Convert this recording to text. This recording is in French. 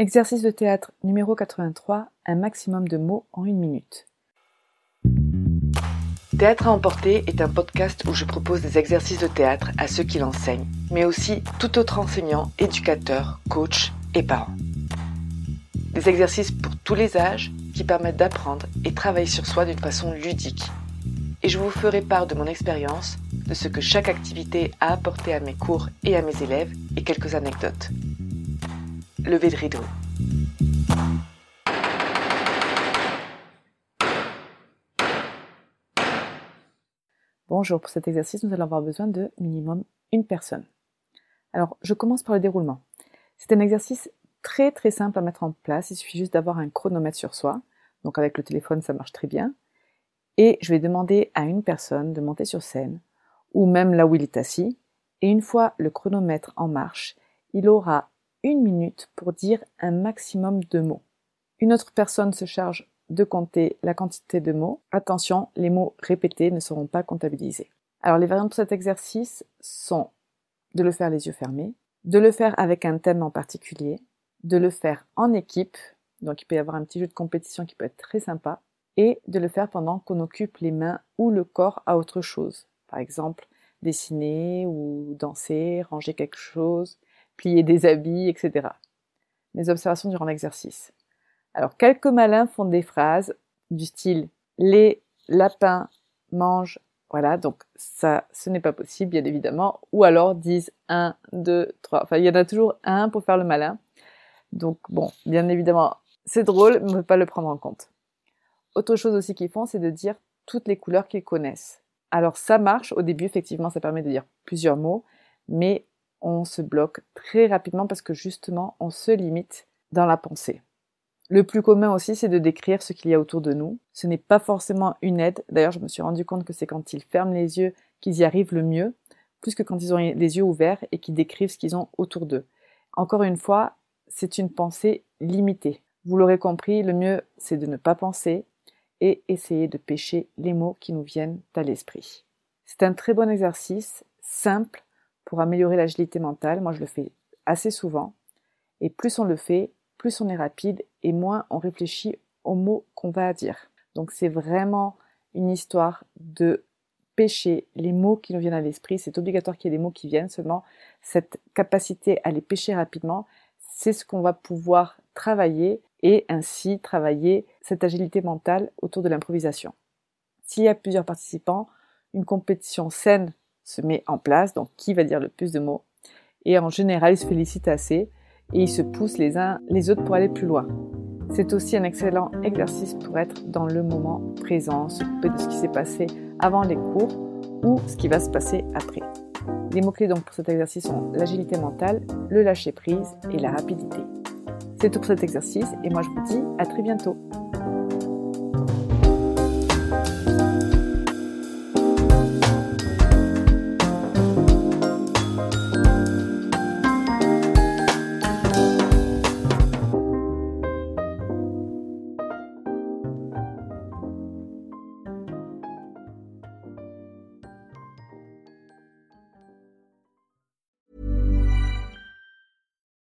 Exercice de théâtre numéro 83, un maximum de mots en une minute. Théâtre à emporter est un podcast où je propose des exercices de théâtre à ceux qui l'enseignent, mais aussi tout autre enseignant, éducateur, coach et parents. Des exercices pour tous les âges qui permettent d'apprendre et travailler sur soi d'une façon ludique. Et je vous ferai part de mon expérience, de ce que chaque activité a apporté à mes cours et à mes élèves et quelques anecdotes. Levez de rideau. Bonjour, pour cet exercice, nous allons avoir besoin de minimum une personne. Alors, je commence par le déroulement. C'est un exercice très très simple à mettre en place, il suffit juste d'avoir un chronomètre sur soi. Donc avec le téléphone, ça marche très bien. Et je vais demander à une personne de monter sur scène, ou même là où il est assis, et une fois le chronomètre en marche, il aura une minute pour dire un maximum de mots. Une autre personne se charge de compter la quantité de mots. Attention, les mots répétés ne seront pas comptabilisés. Alors les variantes de cet exercice sont de le faire les yeux fermés, de le faire avec un thème en particulier, de le faire en équipe, donc il peut y avoir un petit jeu de compétition qui peut être très sympa, et de le faire pendant qu'on occupe les mains ou le corps à autre chose. Par exemple, dessiner ou danser, ranger quelque chose, plier des habits, etc. Les observations durant l'exercice. Alors, quelques malins font des phrases du style les lapins mangent. Voilà, donc ça, ce n'est pas possible, bien évidemment. Ou alors disent un, deux, trois. Enfin, il y en a toujours un pour faire le malin. Donc, bon, bien évidemment, c'est drôle, mais on ne peut pas le prendre en compte. Autre chose aussi qu'ils font, c'est de dire toutes les couleurs qu'ils connaissent. Alors, ça marche. Au début, effectivement, ça permet de dire plusieurs mots, mais on se bloque très rapidement parce que justement, on se limite dans la pensée. Le plus commun aussi, c'est de décrire ce qu'il y a autour de nous. Ce n'est pas forcément une aide. D'ailleurs, je me suis rendu compte que c'est quand ils ferment les yeux qu'ils y arrivent le mieux, plus que quand ils ont les yeux ouverts et qu'ils décrivent ce qu'ils ont autour d'eux. Encore une fois, c'est une pensée limitée. Vous l'aurez compris, le mieux, c'est de ne pas penser et essayer de pêcher les mots qui nous viennent à l'esprit. C'est un très bon exercice, simple, pour améliorer l'agilité mentale. Moi, je le fais assez souvent. Et plus on le fait, plus on est rapide et moins on réfléchit aux mots qu'on va dire. Donc c'est vraiment une histoire de pêcher les mots qui nous viennent à l'esprit. C'est obligatoire qu'il y ait des mots qui viennent seulement. Cette capacité à les pêcher rapidement, c'est ce qu'on va pouvoir travailler et ainsi travailler cette agilité mentale autour de l'improvisation. S'il y a plusieurs participants, une compétition saine se met en place, donc qui va dire le plus de mots. Et en général, ils se félicitent assez et ils se poussent les uns les autres pour aller plus loin. C'est aussi un excellent exercice pour être dans le moment présent, s'occuper de ce qui s'est passé avant les cours ou ce qui va se passer après. Les mots-clés donc pour cet exercice sont l'agilité mentale, le lâcher-prise et la rapidité. C'est tout pour cet exercice et moi je vous dis à très bientôt.